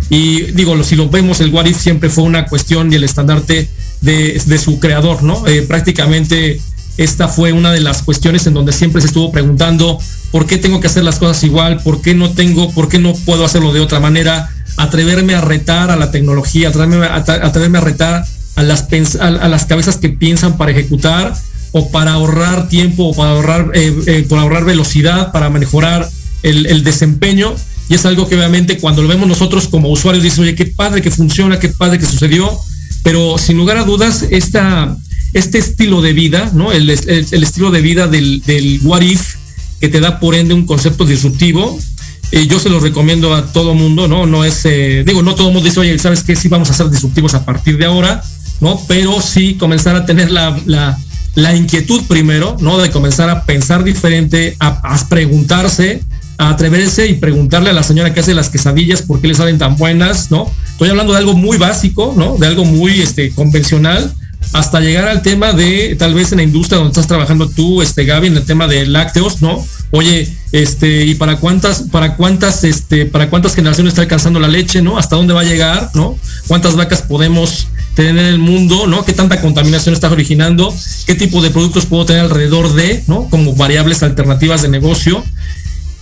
Y digo, si lo vemos, el What siempre fue una cuestión y el estandarte de, su creador, ¿no? Eh, prácticamente esta fue una de las cuestiones en donde siempre se estuvo preguntando por qué tengo que hacer las cosas igual, por qué no tengo, por qué no puedo hacerlo de otra manera, atreverme a retar a la tecnología, atreverme a, atreverme a retar a las, a, las cabezas que piensan para ejecutar o para ahorrar tiempo o para ahorrar, eh, eh, ahorrar velocidad, para mejorar el, desempeño. Y es algo que obviamente cuando lo vemos nosotros como usuarios dice, oye, qué padre que funciona, qué padre que sucedió. Pero sin lugar a dudas, esta, este estilo de vida, ¿no? El, estilo de vida del, del what if, que te da por ende un concepto disruptivo. y yo se lo recomiendo a todo mundo, ¿no? No es, eh, digo, no todo el mundo dice, oye, ¿sabes qué? Sí vamos a ser disruptivos a partir de ahora, ¿no? Pero sí comenzar a tener la, la, la inquietud primero, ¿no? De comenzar a pensar diferente, a, a, preguntarse, a atreverse y preguntarle a la señora que hace las quesadillas por qué le salen tan buenas, ¿no? Estoy hablando de algo muy básico, ¿no? De algo muy este, convencional, hasta llegar al tema de tal vez en la industria donde estás trabajando tú, este Gaby, en el tema de lácteos, ¿no? Oye, este, y para cuántas, para cuántas, este, para cuántas generaciones está alcanzando la leche, ¿no? ¿Hasta dónde va a llegar, ¿no? ¿Cuántas vacas podemos tener en el mundo, ¿no? ¿Qué tanta contaminación está originando? ¿Qué tipo de productos puedo tener alrededor de, ¿no? Como variables alternativas de negocio.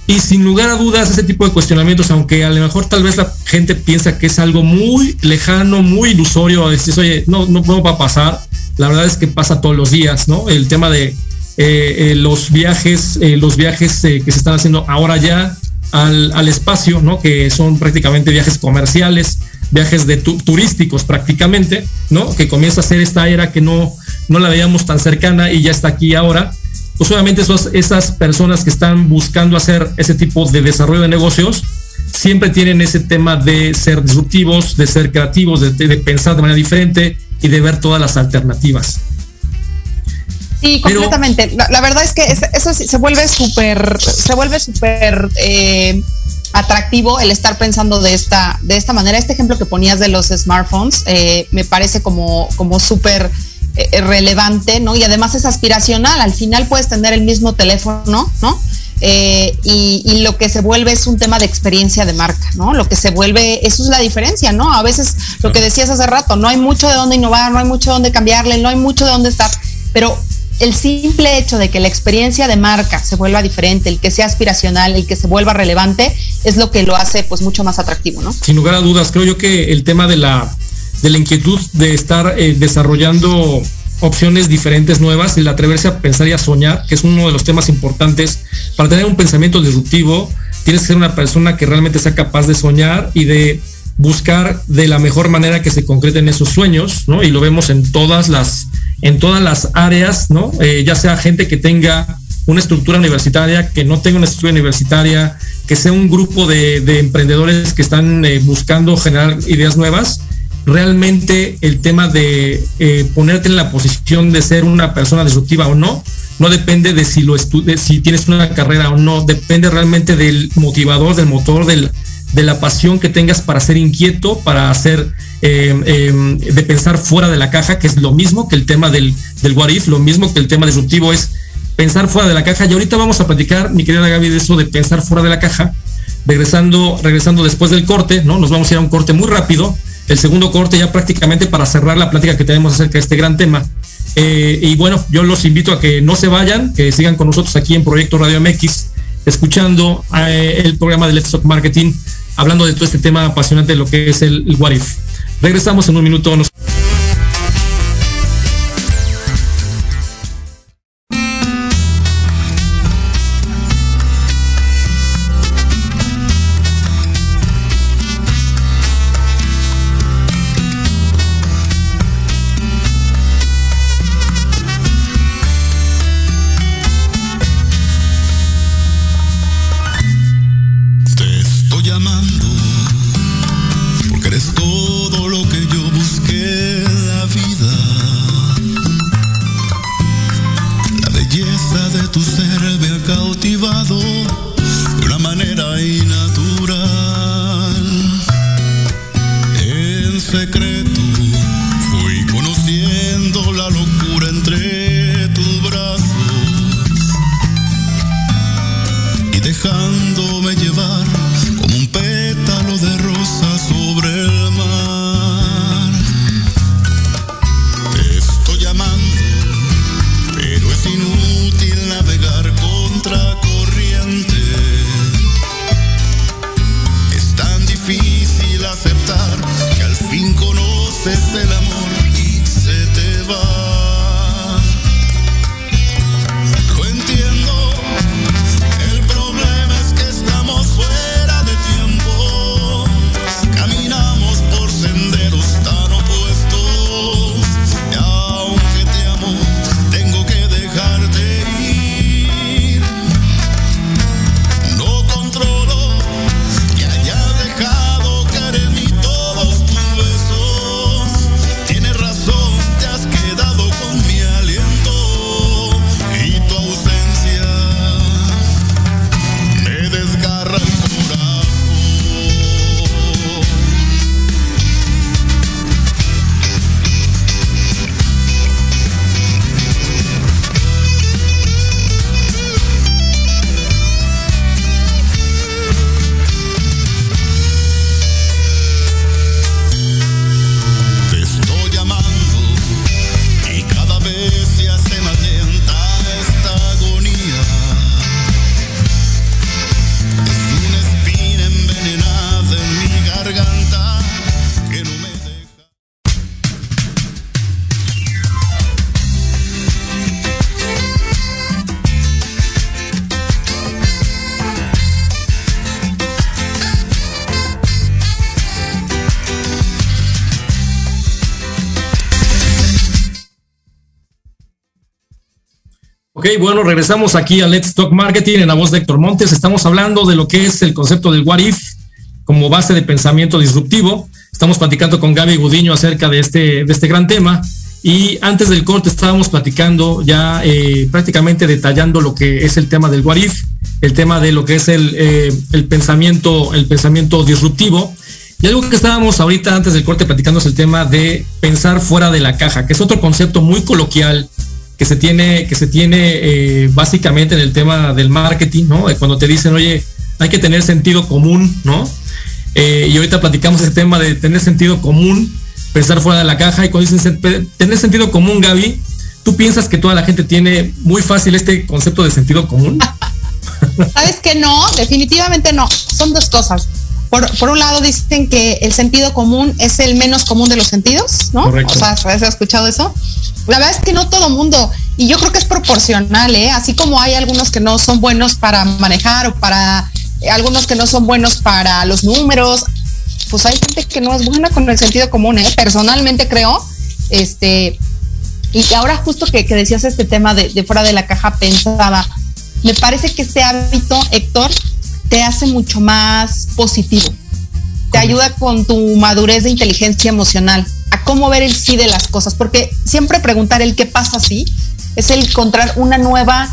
Y sin lugar a dudas, ese tipo de cuestionamientos, aunque a lo mejor tal vez la gente piensa que es algo muy lejano, muy ilusorio, decir, oye, no, no, no va a pasar. La verdad es que pasa todos los días, ¿no? El tema de eh, eh, los viajes, eh, los viajes que se están haciendo ahora ya al, al, espacio, ¿no? Que son prácticamente viajes comerciales, viajes de tu, turísticos prácticamente, ¿no? Que comienza a ser esta era que no, no la veíamos tan cercana y ya está aquí ahora pues obviamente esos, esas personas que están buscando hacer ese tipo de desarrollo de negocios siempre tienen ese tema de ser disruptivos, de ser creativos, de, de pensar de manera diferente y de ver todas las alternativas. Sí, completamente. Pero, la, la, verdad es que es, eso se vuelve súper, se vuelve súper eh, atractivo el estar pensando de esta, de esta manera. Este ejemplo que ponías de los smartphones eh, me parece como, como súper eh, relevante, ¿no? Y además es aspiracional. Al final puedes tener el mismo teléfono, ¿no? Eh, y, y, lo que se vuelve es un tema de experiencia de marca, ¿no? Lo que se vuelve, eso es la diferencia, ¿no? A veces lo que decías hace rato, no hay mucho de dónde innovar, no hay mucho de dónde cambiarle, no hay mucho de dónde estar, pero el simple hecho de que la experiencia de marca se vuelva diferente, el que sea aspiracional, el que se vuelva relevante, es lo que lo hace pues mucho más atractivo, ¿no? Sin lugar a dudas, creo yo que el tema de la, de la inquietud de estar eh, desarrollando opciones diferentes, nuevas, el atreverse a pensar y a soñar, que es uno de los temas importantes para tener un pensamiento disruptivo, tienes que ser una persona que realmente sea capaz de soñar y de buscar de la mejor manera que se concreten esos sueños, ¿no? Y lo vemos en todas las, en todas las áreas, ¿no? Eh, ya sea gente que tenga una estructura universitaria, que no tenga una estructura universitaria, que sea un grupo de, de emprendedores que están eh, buscando generar ideas nuevas, realmente el tema de eh, ponerte en la posición de ser una persona disruptiva o no, no depende de si lo estudies, si tienes una carrera o no, depende realmente del motivador, del motor, del, de la pasión que tengas para ser inquieto, para hacer, eh, eh, de pensar fuera de la caja, que es lo mismo que el tema del, del what if, lo mismo que el tema disruptivo es pensar fuera de la caja. Y ahorita vamos a platicar, mi querida Gaby, de eso de pensar fuera de la caja. Regresando, regresando después del corte, ¿no? Nos vamos a ir a un corte muy rápido. El segundo corte ya prácticamente para cerrar la plática que tenemos acerca de este gran tema. Eh, y bueno, yo los invito a que no se vayan, que sigan con nosotros aquí en Proyecto Radio MX, escuchando eh, el programa de Let's Talk Marketing, hablando de todo este tema apasionante de lo que es el, el What If. Regresamos en un minuto. Nos... bueno, regresamos aquí a Let's Talk Marketing en la voz de Héctor Montes. Estamos hablando de lo que es el concepto del what if como base de pensamiento disruptivo. Estamos platicando con Gaby Gudiño acerca de este, de este gran tema. Y antes del corte estábamos platicando ya eh, prácticamente detallando lo que es el tema del what if, el tema de lo que es el, eh, el pensamiento, el pensamiento disruptivo. Y algo que estábamos ahorita antes del corte platicando es el tema de pensar fuera de la caja, que es otro concepto muy coloquial que se tiene, que se tiene eh, básicamente en el tema del marketing, ¿no? Cuando te dicen, oye, hay que tener sentido común, ¿no? Eh, y ahorita platicamos ese tema de tener sentido común, pensar fuera de la caja, y cuando dicen tener sentido común, Gaby, ¿tú piensas que toda la gente tiene muy fácil este concepto de sentido común? ¿Sabes que no? Definitivamente no. Son dos cosas. Por, por, un lado dicen que el sentido común es el menos común de los sentidos, ¿no? Correcto. O sea, ¿has escuchado eso? La verdad es que no todo mundo, y yo creo que es proporcional, ¿eh? Así como hay algunos que no son buenos para manejar o para eh, algunos que no son buenos para los números, pues hay gente que no es buena con el sentido común, ¿eh? Personalmente creo, este, y ahora justo que, que decías este tema de, de fuera de la caja pensaba, me parece que este hábito, Héctor, te hace mucho más positivo. Te ayuda con tu madurez de inteligencia emocional, a cómo ver el sí de las cosas, porque siempre preguntar el qué pasa si es el encontrar una nueva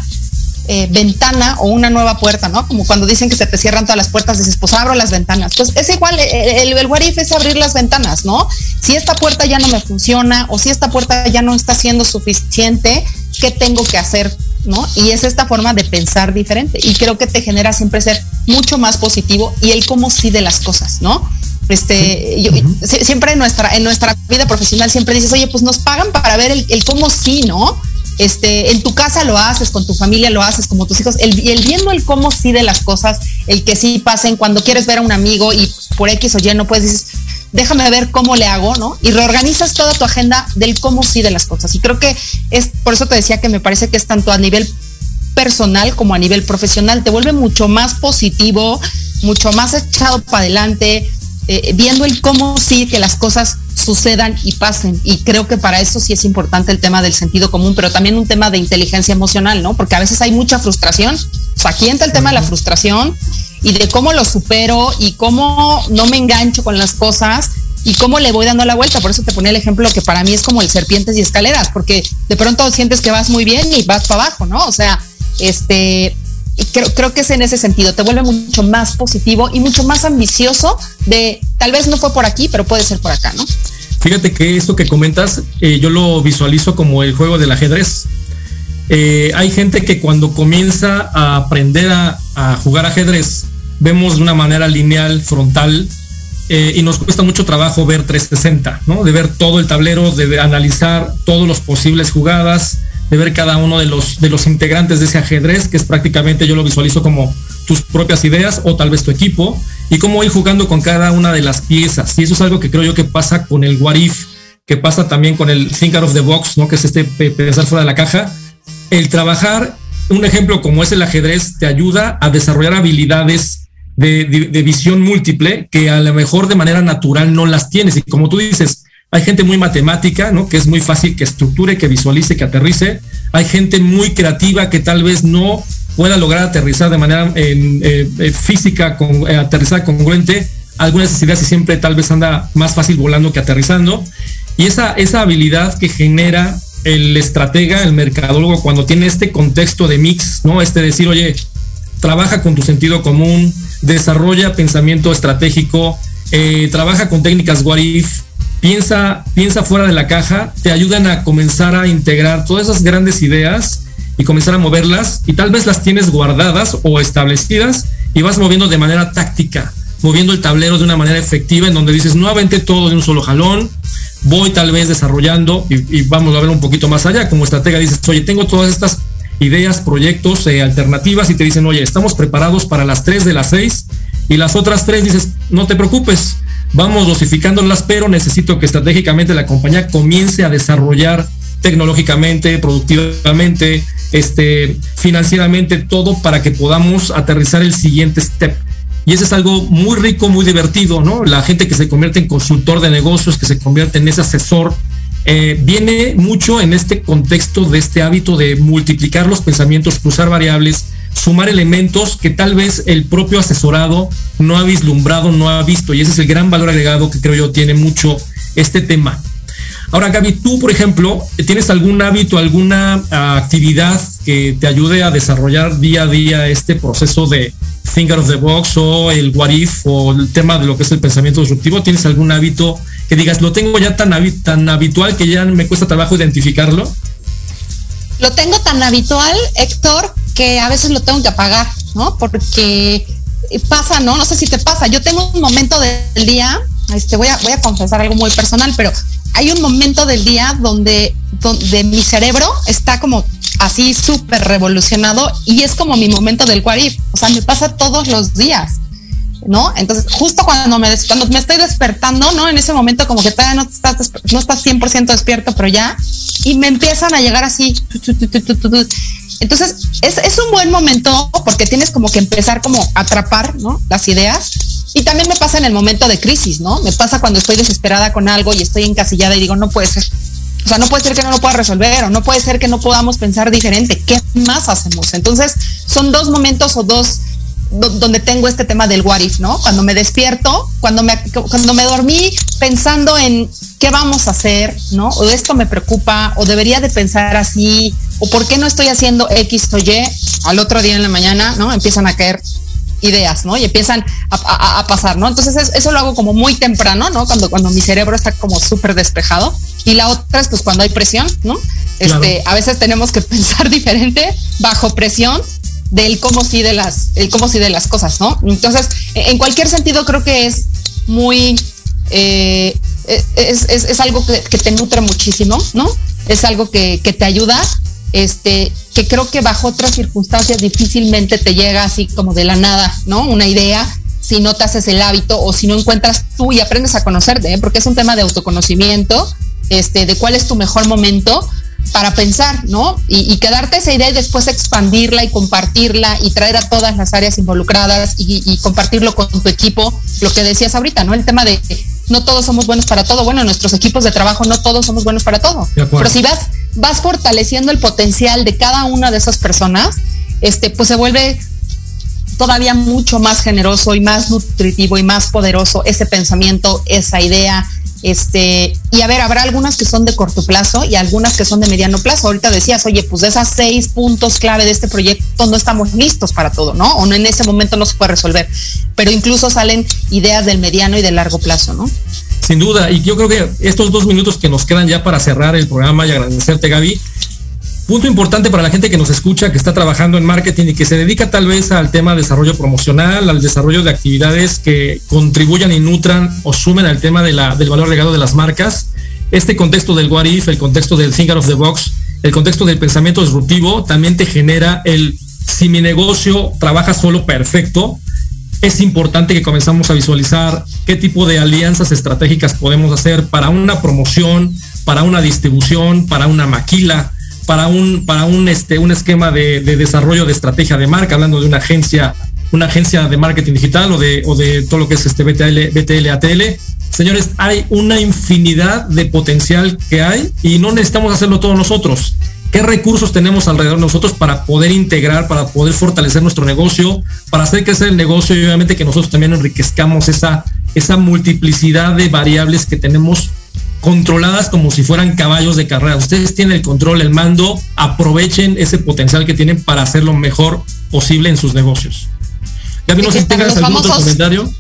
eh, ventana o una nueva puerta, ¿no? Como cuando dicen que se te cierran todas las puertas, dices, pues abro las ventanas. Pues es igual, el, el, el what if es abrir las ventanas, ¿no? Si esta puerta ya no me funciona o si esta puerta ya no está siendo suficiente, ¿qué tengo que hacer? ¿No? Y es esta forma de pensar diferente. Y creo que te genera siempre ser mucho más positivo y el cómo sí de las cosas, ¿no? Este, yo, siempre en nuestra, en nuestra vida profesional siempre dices, oye, pues nos pagan para ver el, el cómo sí, ¿no? este, en tu casa lo haces, con tu familia lo haces, como tus hijos, el, el, viendo el cómo sí de las cosas, el que sí pasen, cuando quieres ver a un amigo y por X o Y no puedes, dices, déjame ver cómo le hago, ¿no? Y reorganizas toda tu agenda del cómo sí de las cosas. Y creo que es, por eso te decía que me parece que es tanto a nivel personal como a nivel profesional, te vuelve mucho más positivo, mucho más echado para adelante, eh, viendo el cómo sí que las cosas sucedan y pasen. Y creo que para eso sí es importante el tema del sentido común, pero también un tema de inteligencia emocional, ¿no? Porque a veces hay mucha frustración. O sea, aquí entra el tema de la frustración y de cómo lo supero y cómo no me engancho con las cosas y cómo le voy dando la vuelta. Por eso te ponía el ejemplo que para mí es como el serpientes y escaleras, porque de pronto sientes que vas muy bien y vas para abajo, ¿no? O sea, este, creo, creo, que es en ese sentido, te vuelve mucho más positivo y mucho más ambicioso de tal vez no fue por aquí, pero puede ser por acá, ¿no? Fíjate que esto que comentas, eh, yo lo visualizo como el juego del ajedrez. Eh, hay gente que cuando comienza a aprender a, a, jugar ajedrez, vemos de una manera lineal, frontal, eh, y nos cuesta mucho trabajo ver 360, ¿no? De ver todo el tablero, de analizar todos los posibles jugadas, de ver cada uno de los, de los integrantes de ese ajedrez, que es prácticamente, yo lo visualizo como tus propias ideas o tal vez tu equipo, y cómo ir jugando con cada una de las piezas. Y eso es algo que creo yo que pasa con el What If, que pasa también con el Think Out of the Box, ¿no? que es este pensar fuera de la caja. El trabajar, un ejemplo como es el ajedrez, te ayuda a desarrollar habilidades de, visión múltiple que a lo mejor de manera natural no las tienes. Y como tú dices, hay gente muy matemática, ¿no? Que es muy fácil que estructure, que visualice, que aterrice. Hay gente muy creativa que tal vez no pueda lograr aterrizar de manera eh, eh, física, con, eh, aterrizar congruente algunas ideas y siempre tal vez anda más fácil volando que aterrizando. Y esa, esa habilidad que genera el estratega, el mercadólogo, cuando tiene este contexto de mix, ¿no? Este decir, oye, trabaja con tu sentido común, desarrolla pensamiento estratégico, eh, trabaja con técnicas what piensa, piensa fuera de la caja, te ayudan a comenzar a integrar todas esas grandes ideas y comenzar a moverlas y tal vez las tienes guardadas o establecidas y vas moviendo de manera táctica, moviendo el tablero de una manera efectiva en donde dices, no aventé todo de un solo jalón, voy tal vez desarrollando y, y vamos a ver un poquito más allá, como estratega dices, oye, tengo todas estas ideas, proyectos, eh, alternativas y te dicen, oye, estamos preparados para las tres de las seis y las otras tres dices, no te preocupes, vamos dosificándolas, pero necesito que estratégicamente la compañía comience a desarrollar tecnológicamente, productivamente, este, financieramente, todo para que podamos aterrizar el siguiente step. Y eso es algo muy rico, muy divertido, ¿no? La gente que se convierte en consultor de negocios, que se convierte en ese asesor eh, viene mucho en este contexto de este hábito de multiplicar los pensamientos, cruzar variables, sumar elementos que tal vez el propio asesorado no ha vislumbrado, no ha visto. Y ese es el gran valor agregado que creo yo tiene mucho este tema. Ahora, Gaby, tú, por ejemplo, ¿tienes algún hábito, alguna ah, actividad que te ayude a desarrollar día a día este proceso de finger of the box o el what if o el tema de lo que es el pensamiento disruptivo? ¿Tienes algún hábito que digas, lo tengo ya tan, tan habitual que ya me cuesta trabajo identificarlo? Lo tengo tan habitual, Héctor, que a veces lo tengo que apagar, ¿no? Porque pasa, ¿no? No sé si te pasa. Yo tengo un momento del día, este, voy a, voy a confesar algo muy personal, pero hay un momento del día donde, donde mi cerebro está como así súper revolucionado y es como mi momento del cuarif. O sea, me pasa todos los días. ¿No? Entonces, justo cuando me, cuando me estoy despertando, ¿no? En ese momento como que todavía no estás, no estás 100% despierto, pero ya, y me empiezan a llegar así. Entonces, es, es un buen momento porque tienes como que empezar como a atrapar, ¿no? Las ideas. Y también me pasa en el momento de crisis, ¿no? Me pasa cuando estoy desesperada con algo y estoy encasillada y digo, no puede ser. O sea, no puede ser que no lo pueda resolver o no puede ser que no podamos pensar diferente. ¿Qué más hacemos? Entonces, son dos momentos o dos donde tengo este tema del what if, ¿no? Cuando me despierto, cuando me, cuando me dormí pensando en qué vamos a hacer, ¿no? O esto me preocupa, o debería de pensar así, o por qué no estoy haciendo X o Y, al otro día en la mañana, ¿no? Empiezan a caer ideas, ¿no? Y empiezan a, pasar, ¿no? Entonces eso lo hago como muy temprano, ¿no? Cuando, cuando mi cerebro está como súper despejado. Y la otra es pues cuando hay presión, ¿no? Este, a veces tenemos que pensar diferente bajo presión del cómo sí de las, el cómo sí de las cosas, ¿no? Entonces, en cualquier sentido creo que es muy, eh, es, algo que, te nutre muchísimo, ¿no? Es algo que, que, te ayuda, este, que creo que bajo otras circunstancias difícilmente te llega así como de la nada, ¿no? Una idea si no te haces el hábito o si no encuentras tú y aprendes a conocerte, ¿eh? porque es un tema de autoconocimiento, este, de cuál es tu mejor momento, para pensar, ¿no? Y, quedarte esa idea y después expandirla y compartirla y traer a todas las áreas involucradas y, compartirlo con tu equipo, lo que decías ahorita, ¿no? El tema de no todos somos buenos para todo. Bueno, nuestros equipos de trabajo no todos somos buenos para todo. Pero si vas, vas fortaleciendo el potencial de cada una de esas personas, este, pues se vuelve todavía mucho más generoso y más nutritivo y más poderoso ese pensamiento, esa idea, este, y a ver, habrá algunas que son de corto plazo y algunas que son de mediano plazo. Ahorita decías, oye, pues de esas seis puntos clave de este proyecto no estamos listos para todo, ¿no? O no en ese momento no se puede resolver. Pero incluso salen ideas del mediano y del largo plazo, ¿no? Sin duda, y yo creo que estos dos minutos que nos quedan ya para cerrar el programa y agradecerte, Gaby, Punto importante para la gente que nos escucha, que está trabajando en marketing y que se dedica tal vez al tema de desarrollo promocional, al desarrollo de actividades que contribuyan y nutran o sumen al tema del valor legado de las marcas. Este contexto del what if, el contexto del thinker of the box, el contexto del pensamiento disruptivo también te genera el si mi negocio trabaja solo perfecto, es importante que comenzamos a visualizar qué tipo de alianzas estratégicas podemos hacer para una promoción, para una distribución, para una maquila, para un, para un, este, un esquema de, desarrollo de estrategia de marca, hablando de una agencia, una agencia de marketing digital o de, o de todo lo que es este BTL, BTL, ATL. Señores, hay una infinidad de potencial que hay y no necesitamos hacerlo todos nosotros. ¿Qué recursos tenemos alrededor de nosotros para poder integrar, para poder fortalecer nuestro negocio, para hacer crecer el negocio y obviamente que nosotros también enriquezcamos esa, esa multiplicidad de variables que tenemos controladas como si fueran caballos de carrera. Ustedes tienen el control, el mando, aprovechen ese potencial que tienen para hacer lo mejor posible en sus negocios. Ya vimos si tengas algún otro comentario.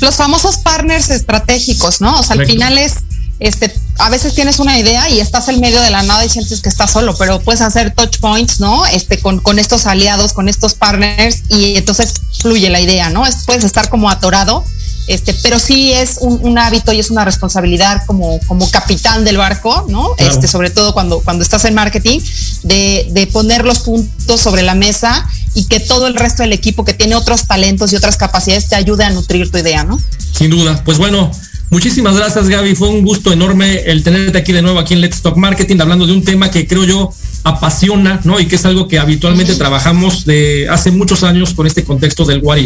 Los famosos partners estratégicos, ¿no? O sea, al final es, este, a veces tienes una idea y estás en medio de la nada y sientes que estás solo, pero puedes hacer touch points, ¿no? Este, con, con estos aliados, con estos partners y entonces fluye la idea, ¿no? puedes estar como atorado este, pero sí es un, hábito y es una responsabilidad como, como capitán del barco, ¿no? Este, sobre todo cuando, cuando estás en marketing, de, de poner los puntos sobre la mesa y que todo el resto del equipo que tiene otros talentos y otras capacidades te ayude a nutrir tu idea, ¿no? Sin duda. Pues bueno, muchísimas gracias Gaby. Fue un gusto enorme el tenerte aquí de nuevo aquí en Let's Talk Marketing, hablando de un tema que creo yo apasiona, ¿no? Y que es algo que habitualmente trabajamos de hace muchos años con este contexto del what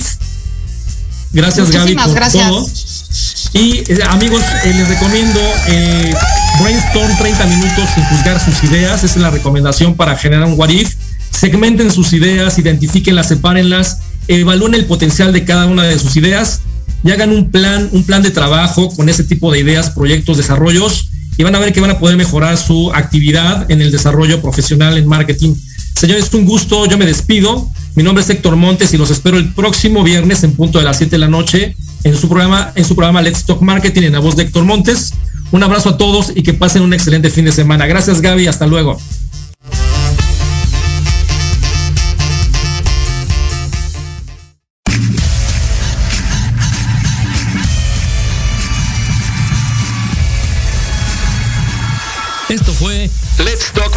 Gracias Gaby por gracias. todo. Y eh, amigos, eh, les recomiendo eh, Brainstorm 30 minutos sin juzgar sus ideas. Esa es la recomendación para generar un what if. Segmenten sus ideas, identifíquenlas, sepárenlas, evalúen el potencial de cada una de sus ideas y hagan un plan, un plan de trabajo con ese tipo de ideas, proyectos, desarrollos y van a ver que van a poder mejorar su actividad en el desarrollo profesional en marketing. Señores, es un gusto, yo me despido. Mi nombre es Héctor Montes y los espero el próximo viernes en punto de las 7 de la noche en su programa, en su programa Let's Talk Marketing en la voz de Héctor Montes. Un abrazo a todos y que pasen un excelente fin de semana. Gracias Gaby, hasta luego. Esto fue Let's Talk